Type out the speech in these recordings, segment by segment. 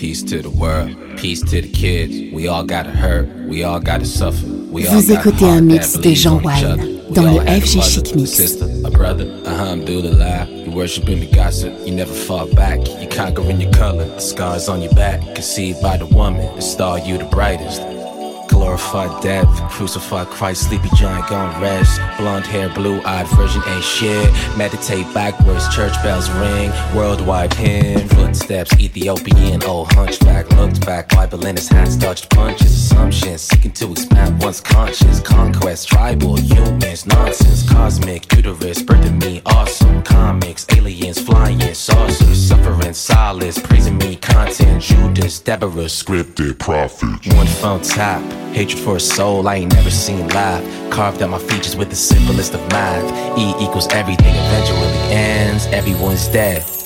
Peace to the world, peace to the kids. We all gotta hurt, we all gotta suffer. We all Vous écoutez un mix de Jean Wine dans le FG Chic Mix. Sister, a brother, uh-huh, alhamdulillah. You worshiping the gossip, you never fall back. You conquering your color, the scars on your back. Conceived by the woman, the star you the brightest. Glorified death, crucified Christ, sleepy giant gone rest. Blonde hair, blue eyed virgin ain't shit. Meditate backwards, church bells ring. Worldwide hymn, footsteps, Ethiopian, old hunchback. Looked back, Bible in his hands, dodged punches. Assumptions, seeking to expand one's conscience. Conquest, tribal, humans, nonsense. Cosmic, uterus, birthing me, awesome. Comics, aliens, flying, saucers. Suffering, solace, praising me, content. Judas, Deborah, scripted, prophet. One phone tap. Hatred for a soul I ain't never seen live. Carved out my features with the simplest of math. E equals everything eventually ends. Everyone's dead.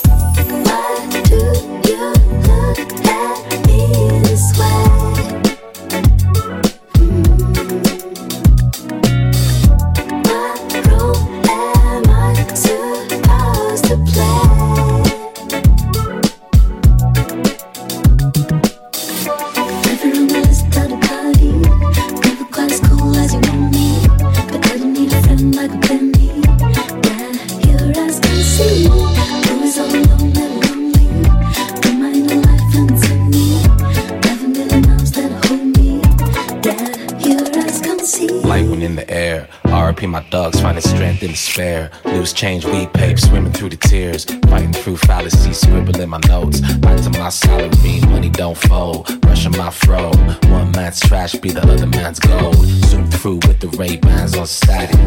RP my dogs finding strength in despair. Loose change, weed pape, swimming through the tears. Fighting through fallacies, scribbling my notes. Back to my salary, money don't fold. Brushing my fro. One man's trash be the other man's gold. Zoom through with the Ray Bans on static.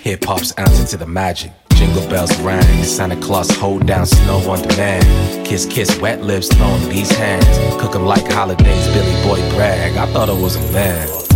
Hip hop's ounce into the magic. Jingle bells rang. Santa Claus hold down snow on demand. Kiss, kiss, wet lips, throwing these hands. Cook 'em like holidays, Billy Boy brag. I thought I was a man.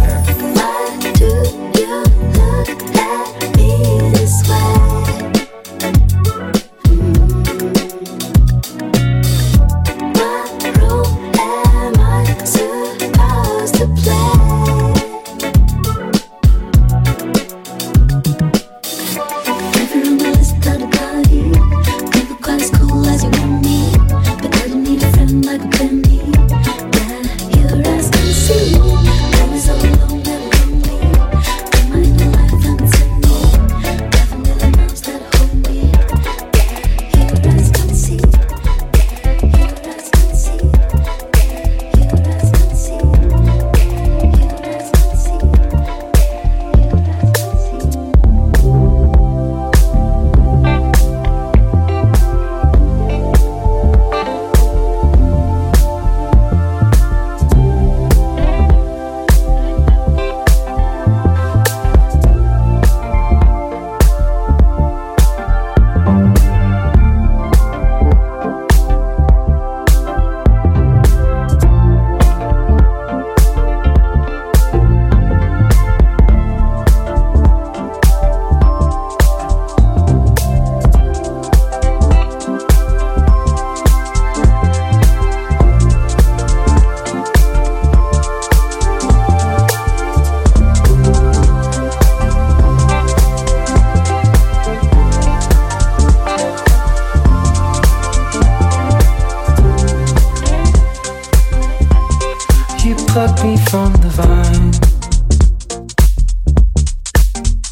You plucked me from the vine.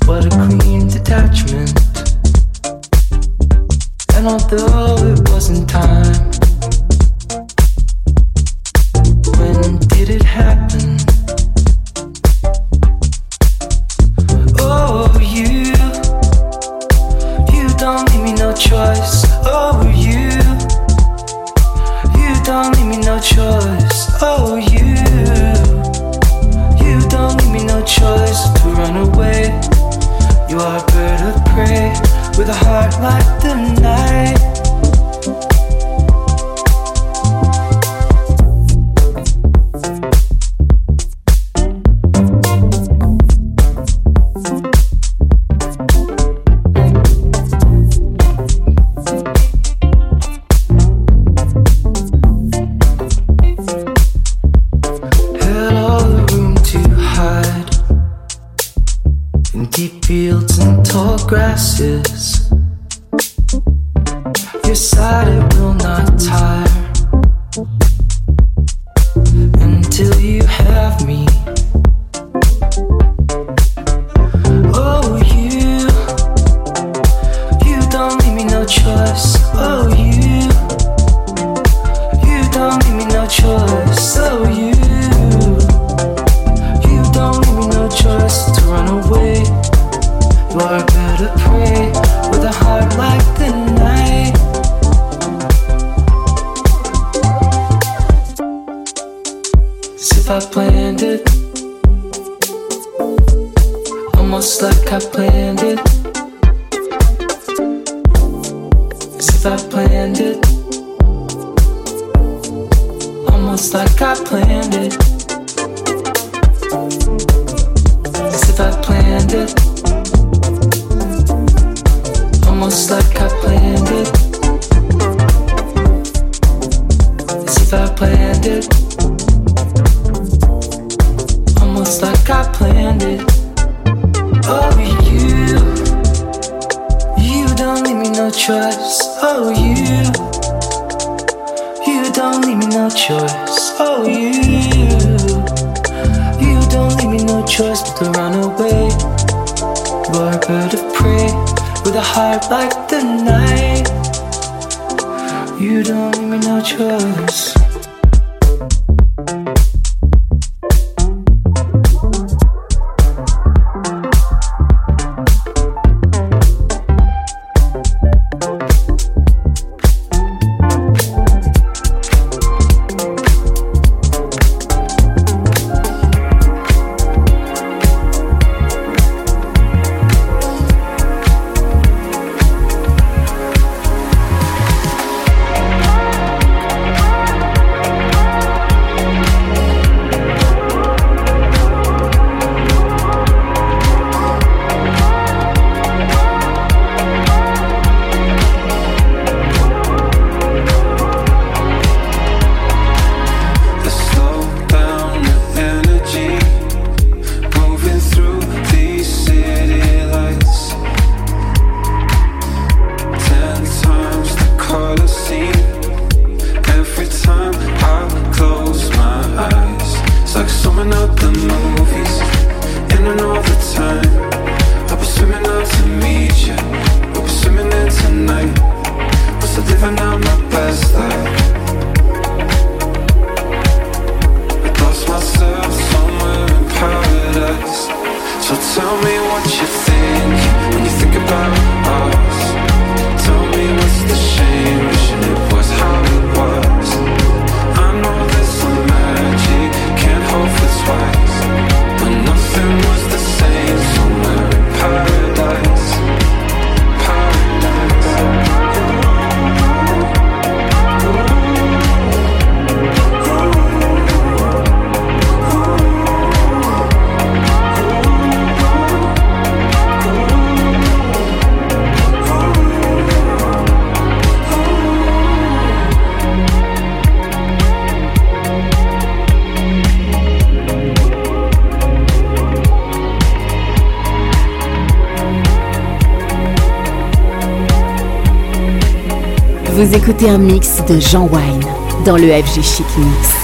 What a clean planned it. As if I planned it. Almost like I planned it. As if I planned it. Almost like I planned it. As if I planned it. like écoutez un mix de Jean Wine dans le FG Chic Mix.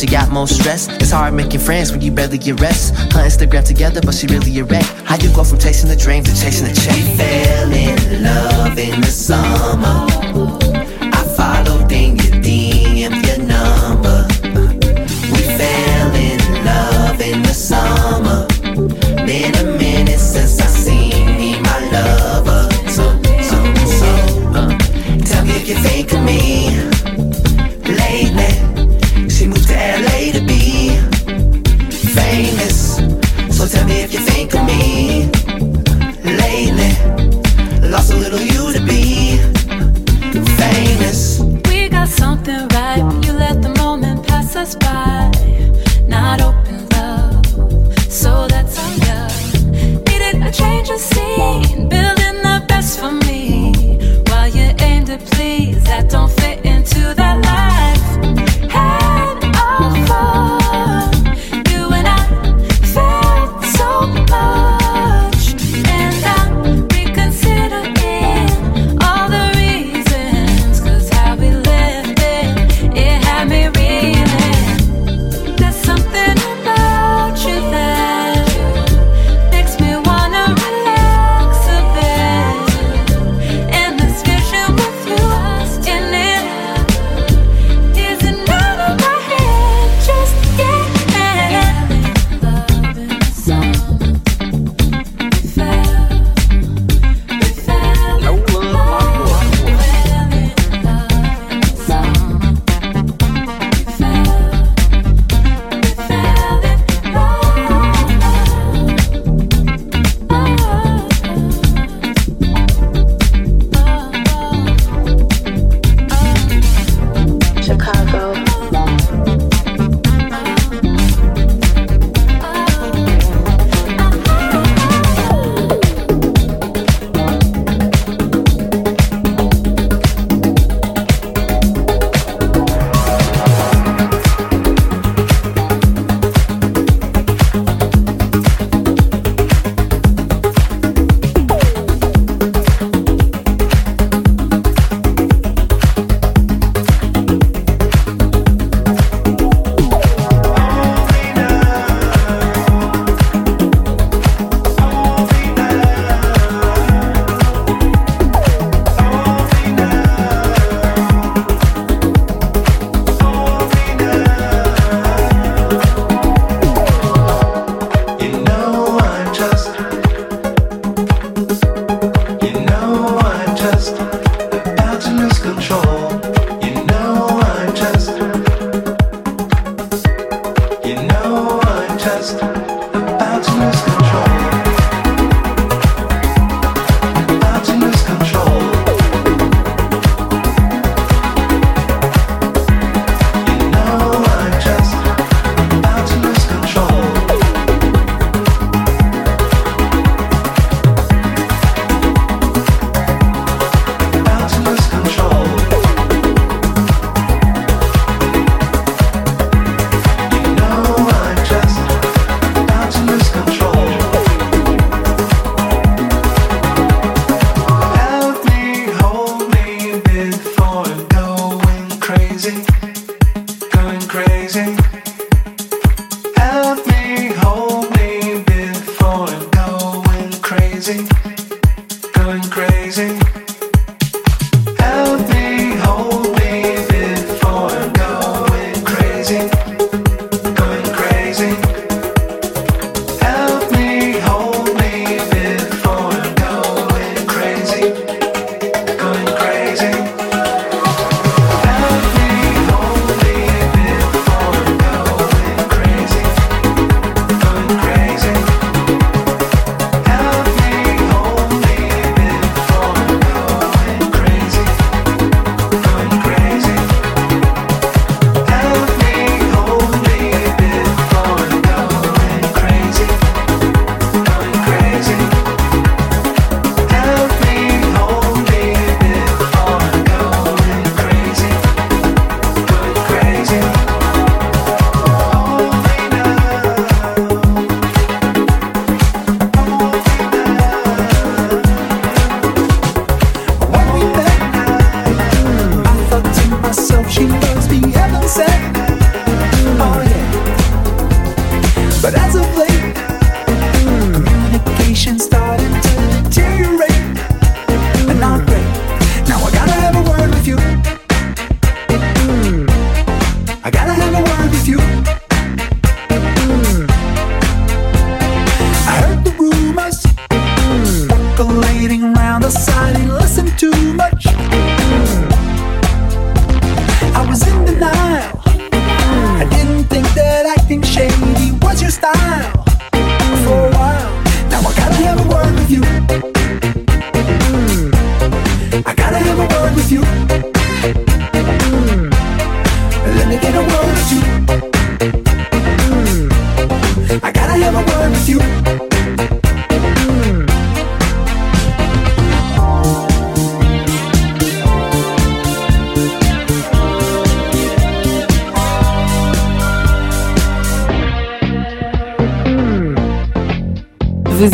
she got more stress. It's hard making friends when you barely get rest. Her Instagram together, but she really a wreck. How you go from chasing the dream to chasing the check? We fell in love in the summer.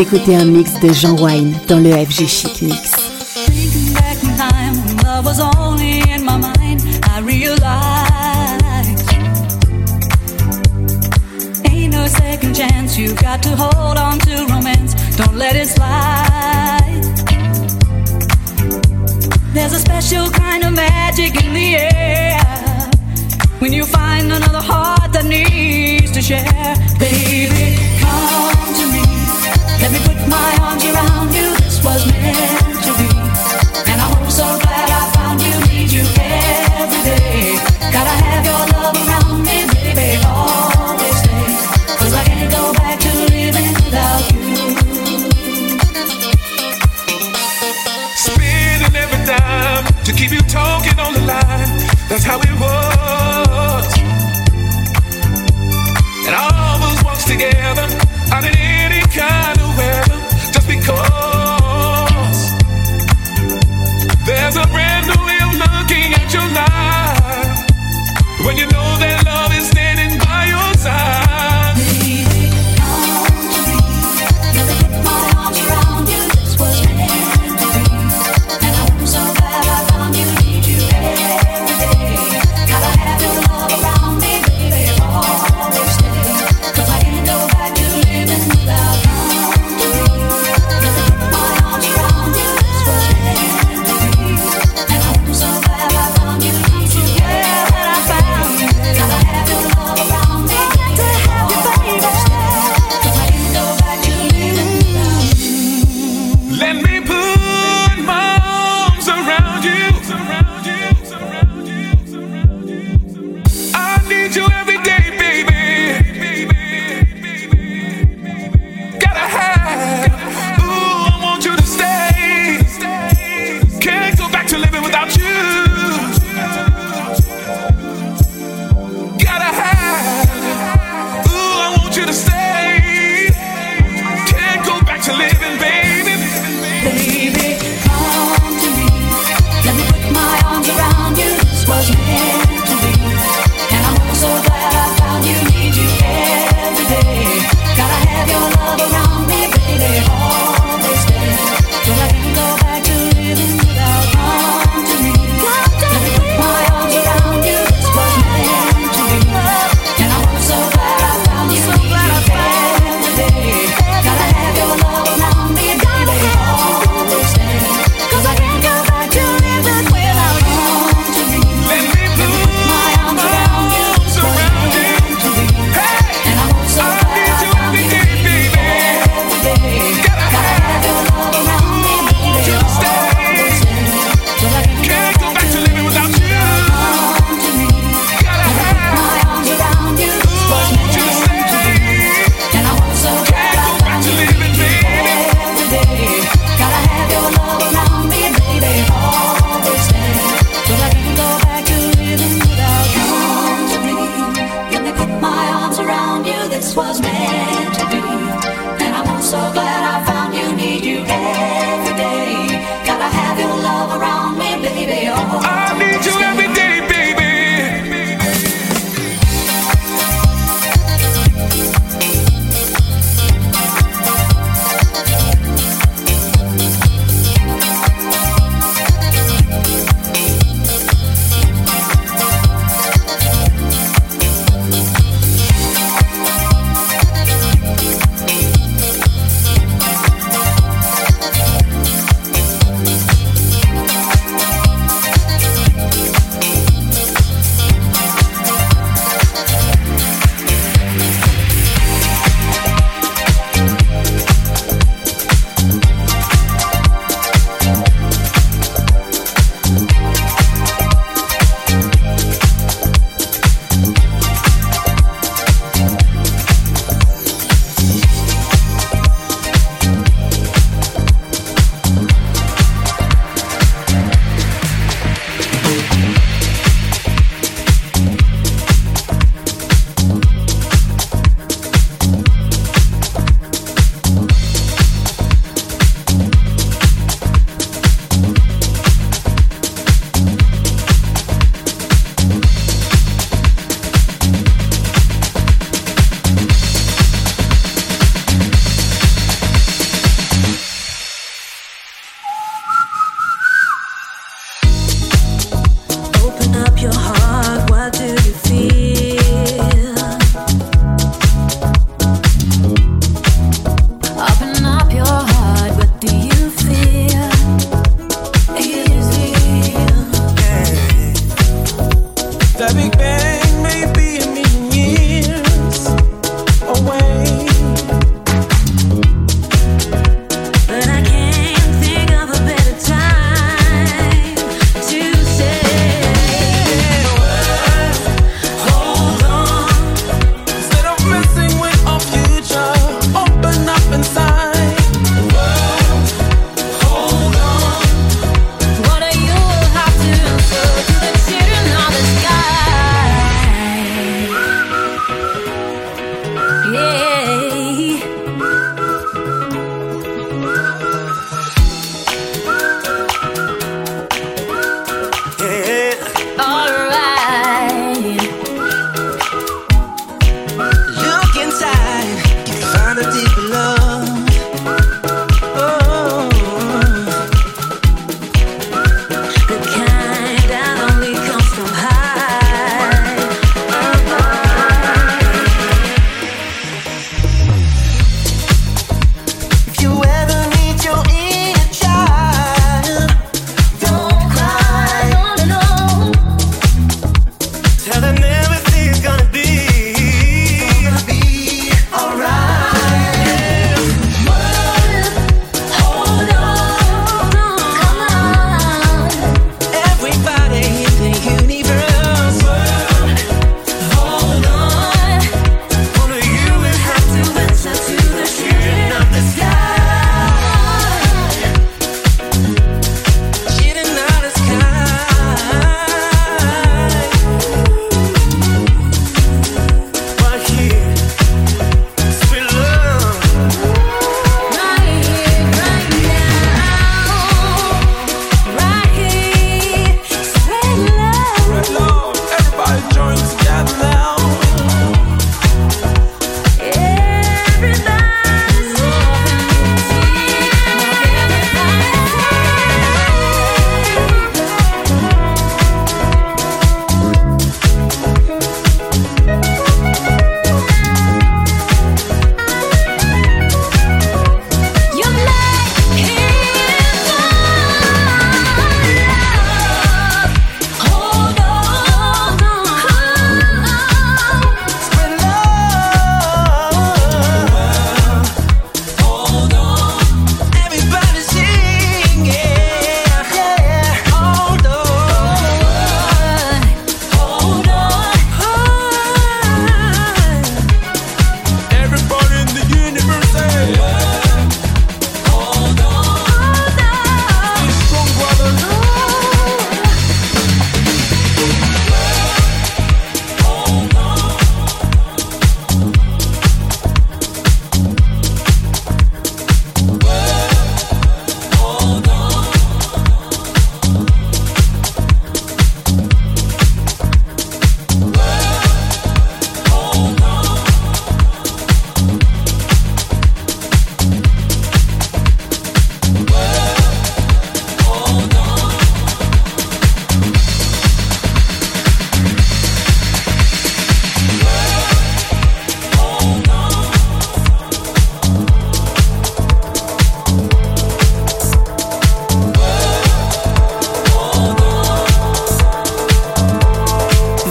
Écoutez un mix de Jean Wine dans le FG Chic Mix. Ain't no second chance, you got to hold on to romance, don't let it slide. There's a special kind of magic in the air when you find another heart that needs to share. querer.